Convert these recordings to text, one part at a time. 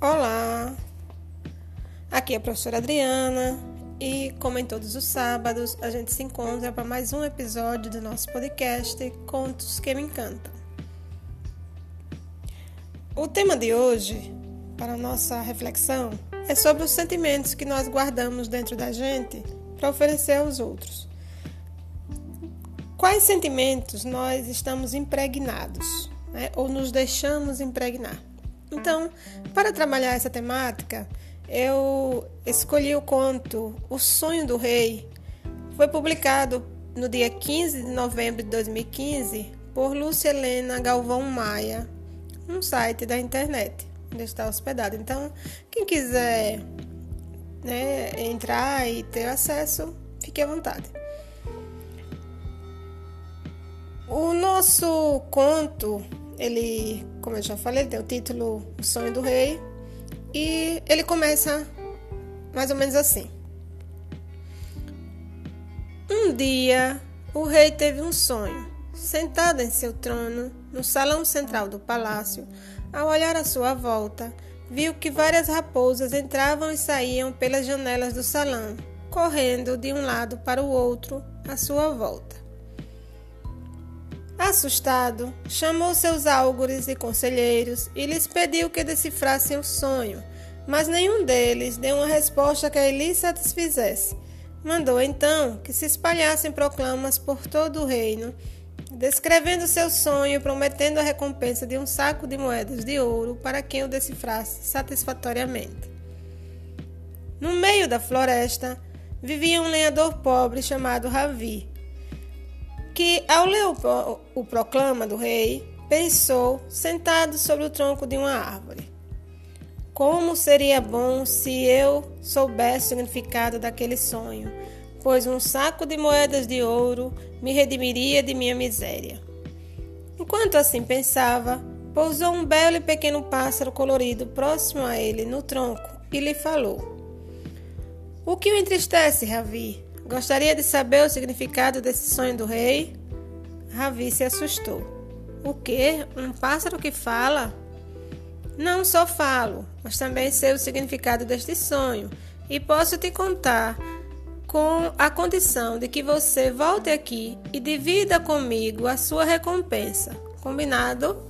Olá, aqui é a professora Adriana e, como em todos os sábados, a gente se encontra para mais um episódio do nosso podcast Contos que Me Encantam. O tema de hoje, para nossa reflexão, é sobre os sentimentos que nós guardamos dentro da gente para oferecer aos outros. Quais sentimentos nós estamos impregnados né, ou nos deixamos impregnar? Então, para trabalhar essa temática, eu escolhi o conto O Sonho do Rei. Foi publicado no dia 15 de novembro de 2015 por Lúcia Helena Galvão Maia, um site da internet onde está hospedado. Então, quem quiser né, entrar e ter acesso, fique à vontade. O nosso conto ele, como eu já falei, tem o título O Sonho do Rei. E ele começa mais ou menos assim. Um dia, o rei teve um sonho. Sentado em seu trono, no salão central do palácio, ao olhar à sua volta, viu que várias raposas entravam e saíam pelas janelas do salão, correndo de um lado para o outro à sua volta. Assustado, chamou seus álgures e conselheiros e lhes pediu que decifrassem o sonho, mas nenhum deles deu uma resposta que lhe satisfizesse. Mandou então que se espalhassem proclamas por todo o reino, descrevendo seu sonho e prometendo a recompensa de um saco de moedas de ouro para quem o decifrasse satisfatoriamente. No meio da floresta vivia um lenhador pobre chamado Ravi que, ao ler o, o proclama do rei, pensou, sentado sobre o tronco de uma árvore. Como seria bom se eu soubesse o significado daquele sonho, pois um saco de moedas de ouro me redimiria de minha miséria. Enquanto assim pensava, pousou um belo e pequeno pássaro colorido próximo a ele no tronco e lhe falou: O que o entristece, Ravi? Gostaria de saber o significado desse sonho do rei? Ravi se assustou. O que? Um pássaro que fala? Não só falo, mas também sei o significado deste sonho e posso te contar com a condição de que você volte aqui e divida comigo a sua recompensa. Combinado?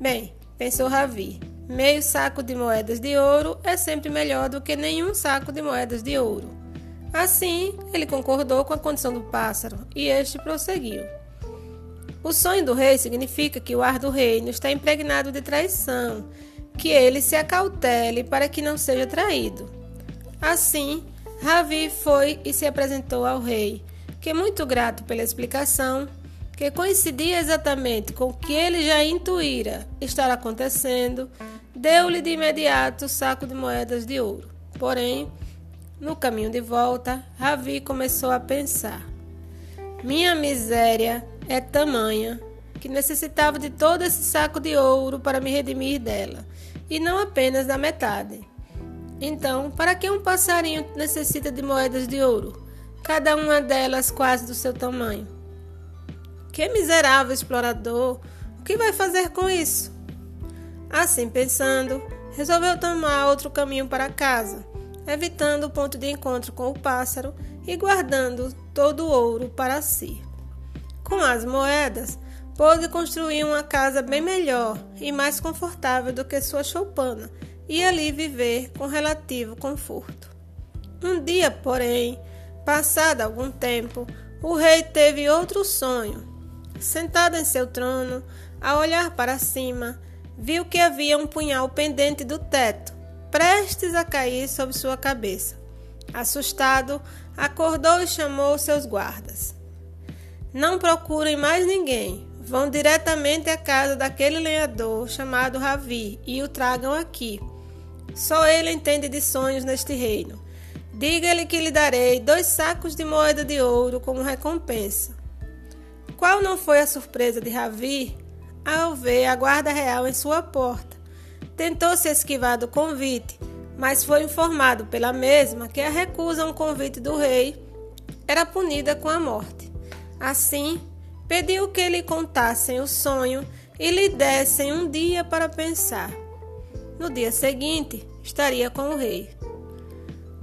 Bem, pensou Ravi, meio saco de moedas de ouro é sempre melhor do que nenhum saco de moedas de ouro. Assim, ele concordou com a condição do pássaro e este prosseguiu. O sonho do rei significa que o ar do reino está impregnado de traição, que ele se acautele para que não seja traído. Assim, Ravi foi e se apresentou ao rei, que, muito grato pela explicação, que coincidia exatamente com o que ele já intuíra estar acontecendo, deu-lhe de imediato o saco de moedas de ouro. Porém, no caminho de volta, Ravi começou a pensar: Minha miséria é tamanha que necessitava de todo esse saco de ouro para me redimir dela, e não apenas da metade. Então, para que um passarinho necessita de moedas de ouro, cada uma delas quase do seu tamanho? Que miserável explorador! O que vai fazer com isso? Assim pensando, resolveu tomar outro caminho para casa evitando o ponto de encontro com o pássaro e guardando todo o ouro para si. Com as moedas, pôde construir uma casa bem melhor e mais confortável do que sua choupana e ali viver com relativo conforto. Um dia, porém, passado algum tempo, o rei teve outro sonho. Sentado em seu trono, a olhar para cima, viu que havia um punhal pendente do teto prestes a cair sobre sua cabeça. Assustado, acordou e chamou seus guardas. Não procurem mais ninguém. Vão diretamente à casa daquele lenhador chamado Ravi e o tragam aqui. Só ele entende de sonhos neste reino. Diga-lhe que lhe darei dois sacos de moeda de ouro como recompensa. Qual não foi a surpresa de Ravi ao ver a guarda real em sua porta? Tentou se esquivar do convite, mas foi informado pela mesma que a recusa a um convite do rei era punida com a morte. Assim, pediu que lhe contassem o sonho e lhe dessem um dia para pensar. no dia seguinte estaria com o rei.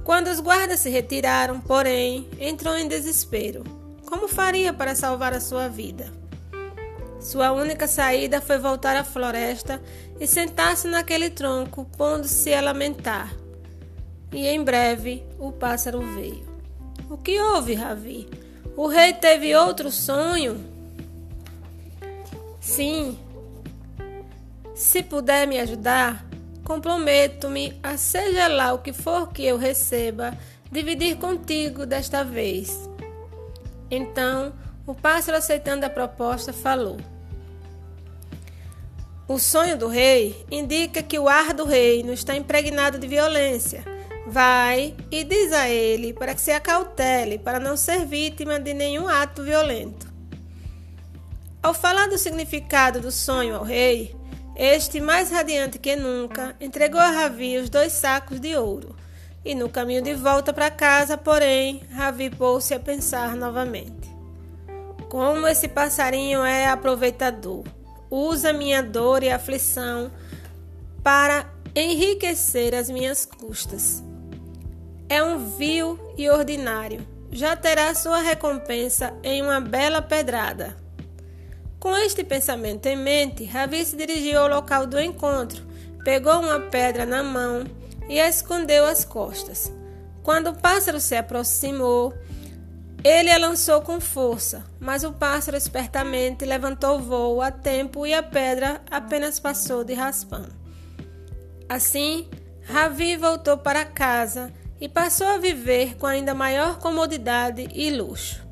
Quando os guardas se retiraram, porém, entrou em desespero. Como faria para salvar a sua vida? Sua única saída foi voltar à floresta e sentar-se naquele tronco, pondo-se a lamentar. E em breve o pássaro veio. O que houve, Ravi? O rei teve outro sonho? Sim. Se puder me ajudar, comprometo-me a, seja lá o que for que eu receba, dividir contigo desta vez. Então, o pássaro, aceitando a proposta, falou. O sonho do rei indica que o ar do reino está impregnado de violência. Vai e diz a ele para que se acautele, para não ser vítima de nenhum ato violento. Ao falar do significado do sonho ao rei, este, mais radiante que nunca, entregou a Ravi os dois sacos de ouro. E no caminho de volta para casa, porém, Ravi pôs-se a pensar novamente. Como esse passarinho é aproveitador! Usa minha dor e aflição para enriquecer as minhas custas. É um vil e ordinário, já terá sua recompensa em uma bela pedrada. Com este pensamento em mente, Ravi se dirigiu ao local do encontro, pegou uma pedra na mão e a escondeu às costas. Quando o pássaro se aproximou, ele a lançou com força, mas o pássaro espertamente levantou voo a tempo e a pedra apenas passou de raspão. Assim, Ravi voltou para casa e passou a viver com ainda maior comodidade e luxo.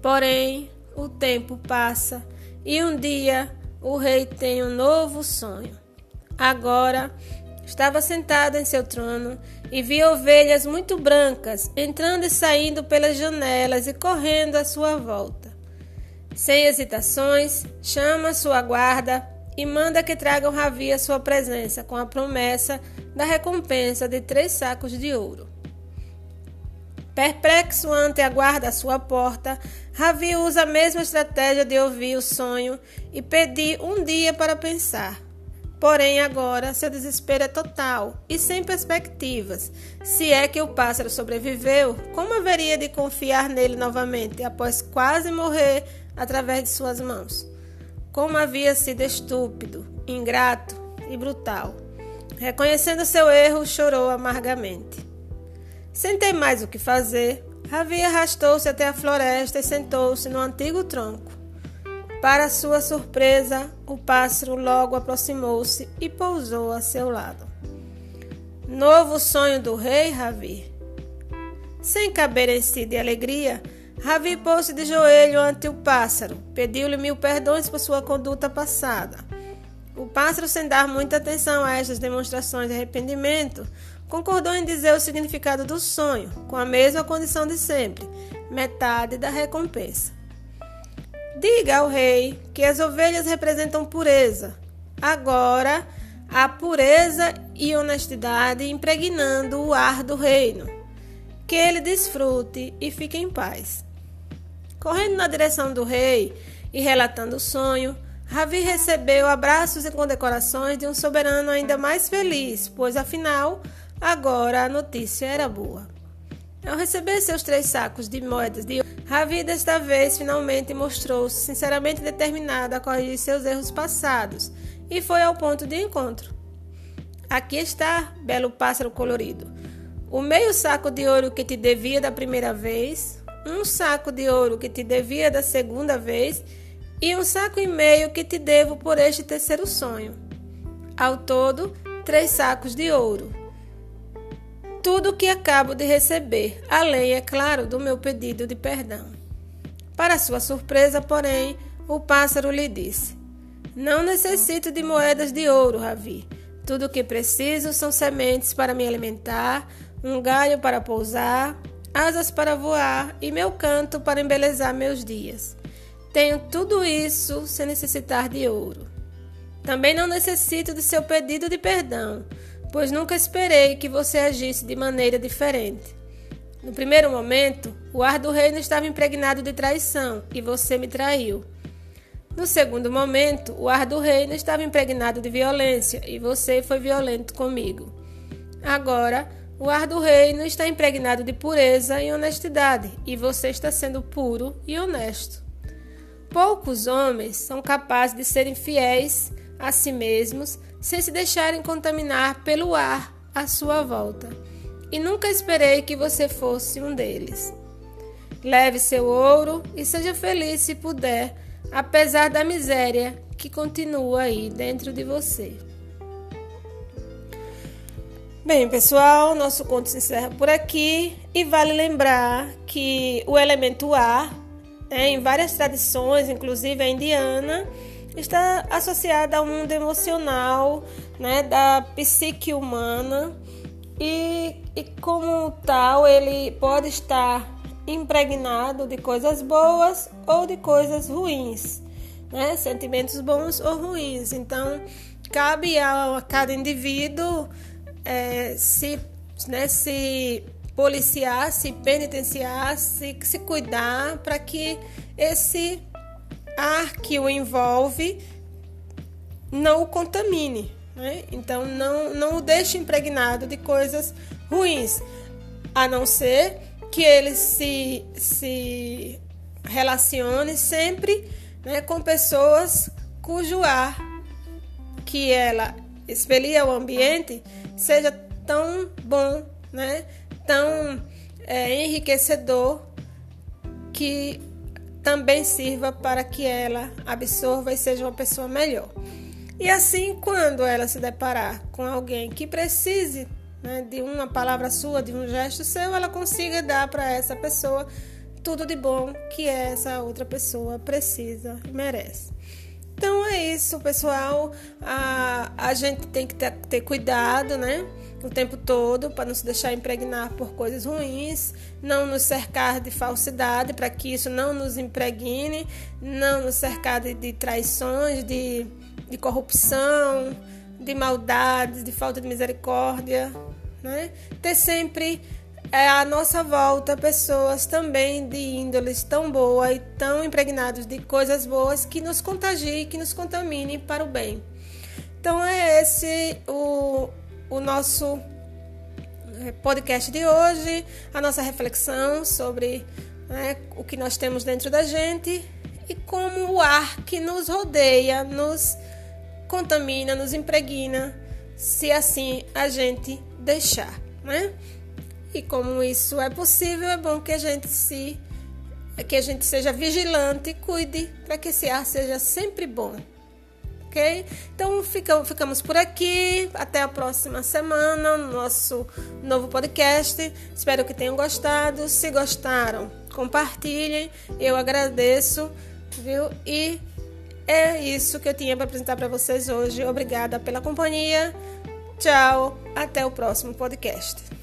Porém, o tempo passa e um dia o rei tem um novo sonho. Agora, Estava sentado em seu trono e via ovelhas muito brancas entrando e saindo pelas janelas e correndo à sua volta. Sem hesitações, chama sua guarda e manda que tragam Ravi à sua presença com a promessa da recompensa de três sacos de ouro. Perplexo ante a guarda à sua porta, Ravi usa a mesma estratégia de ouvir o sonho e pedir um dia para pensar. Porém, agora seu desespero é total e sem perspectivas. Se é que o pássaro sobreviveu, como haveria de confiar nele novamente após quase morrer através de suas mãos? Como havia sido estúpido, ingrato e brutal. Reconhecendo seu erro, chorou amargamente. Sem ter mais o que fazer, Ravi arrastou-se até a floresta e sentou-se no antigo tronco. Para sua surpresa, o pássaro logo aproximou-se e pousou a seu lado. Novo sonho do rei, Ravi. Sem caber em si de alegria, Ravi pôs-se de joelho ante o pássaro, pediu-lhe mil perdões por sua conduta passada. O pássaro, sem dar muita atenção a estas demonstrações de arrependimento, concordou em dizer o significado do sonho, com a mesma condição de sempre: metade da recompensa. Diga ao rei que as ovelhas representam pureza. Agora, a pureza e honestidade impregnando o ar do reino. Que ele desfrute e fique em paz. Correndo na direção do rei e relatando o sonho, Ravi recebeu abraços e condecorações de um soberano ainda mais feliz, pois afinal, agora a notícia era boa. Ao receber seus três sacos de moedas de Ravi desta vez finalmente mostrou-se sinceramente determinado a corrigir seus erros passados e foi ao ponto de encontro. Aqui está, belo pássaro colorido. O meio saco de ouro que te devia da primeira vez, um saco de ouro que te devia da segunda vez e um saco e meio que te devo por este terceiro sonho. Ao todo, três sacos de ouro tudo o que acabo de receber, além, é claro, do meu pedido de perdão. Para sua surpresa, porém, o pássaro lhe disse: Não necessito de moedas de ouro, Ravi. Tudo o que preciso são sementes para me alimentar, um galho para pousar, asas para voar e meu canto para embelezar meus dias. Tenho tudo isso sem necessitar de ouro. Também não necessito de seu pedido de perdão, pois nunca esperei que você agisse de maneira diferente. No primeiro momento, o ar do reino estava impregnado de traição e você me traiu. No segundo momento, o ar do reino estava impregnado de violência e você foi violento comigo. Agora, o ar do reino está impregnado de pureza e honestidade e você está sendo puro e honesto. Poucos homens são capazes de serem fiéis a si mesmos sem se deixarem contaminar pelo ar à sua volta. E nunca esperei que você fosse um deles. Leve seu ouro e seja feliz se puder apesar da miséria que continua aí dentro de você. Bem, pessoal, nosso conto se encerra por aqui e vale lembrar que o elemento ar, né, em várias tradições, inclusive a indiana, está associado ao mundo emocional, né, da psique humana e, e como tal ele pode estar impregnado de coisas boas ou de coisas ruins, né? Sentimentos bons ou ruins. Então, cabe a, cada indivíduo é, se, né, se policiar, se penitenciar, se, se cuidar para que esse ar que o envolve não o contamine. Né? Então, não, não o deixe impregnado de coisas ruins, a não ser que ele se, se relacione sempre né, com pessoas cujo ar que ela expelia ao ambiente seja tão bom, né, tão é, enriquecedor que também sirva para que ela absorva e seja uma pessoa melhor. E assim, quando ela se deparar com alguém que precise né, de uma palavra sua, de um gesto seu, ela consiga dar para essa pessoa tudo de bom que essa outra pessoa precisa e merece. Então é isso, pessoal. A, a gente tem que ter, ter cuidado, né? O tempo todo para não se deixar impregnar por coisas ruins, não nos cercar de falsidade para que isso não nos impregne, não nos cercar de, de traições, de, de corrupção, de maldades, de falta de misericórdia, né? Ter sempre é, à nossa volta pessoas também de índoles tão boa e tão impregnados de coisas boas que nos contagiem, que nos contaminem para o bem. Então é esse o, o nosso é, podcast de hoje, a nossa reflexão sobre né, o que nós temos dentro da gente e como o ar que nos rodeia nos contamina, nos impregna, se assim a gente deixar, né? E como isso é possível, é bom que a gente se que a gente seja vigilante e cuide para que esse ar seja sempre bom. Ok? Então fica, ficamos por aqui. Até a próxima semana no nosso novo podcast. Espero que tenham gostado. Se gostaram, compartilhem. Eu agradeço, viu? E é isso que eu tinha para apresentar para vocês hoje. Obrigada pela companhia. Tchau, até o próximo podcast.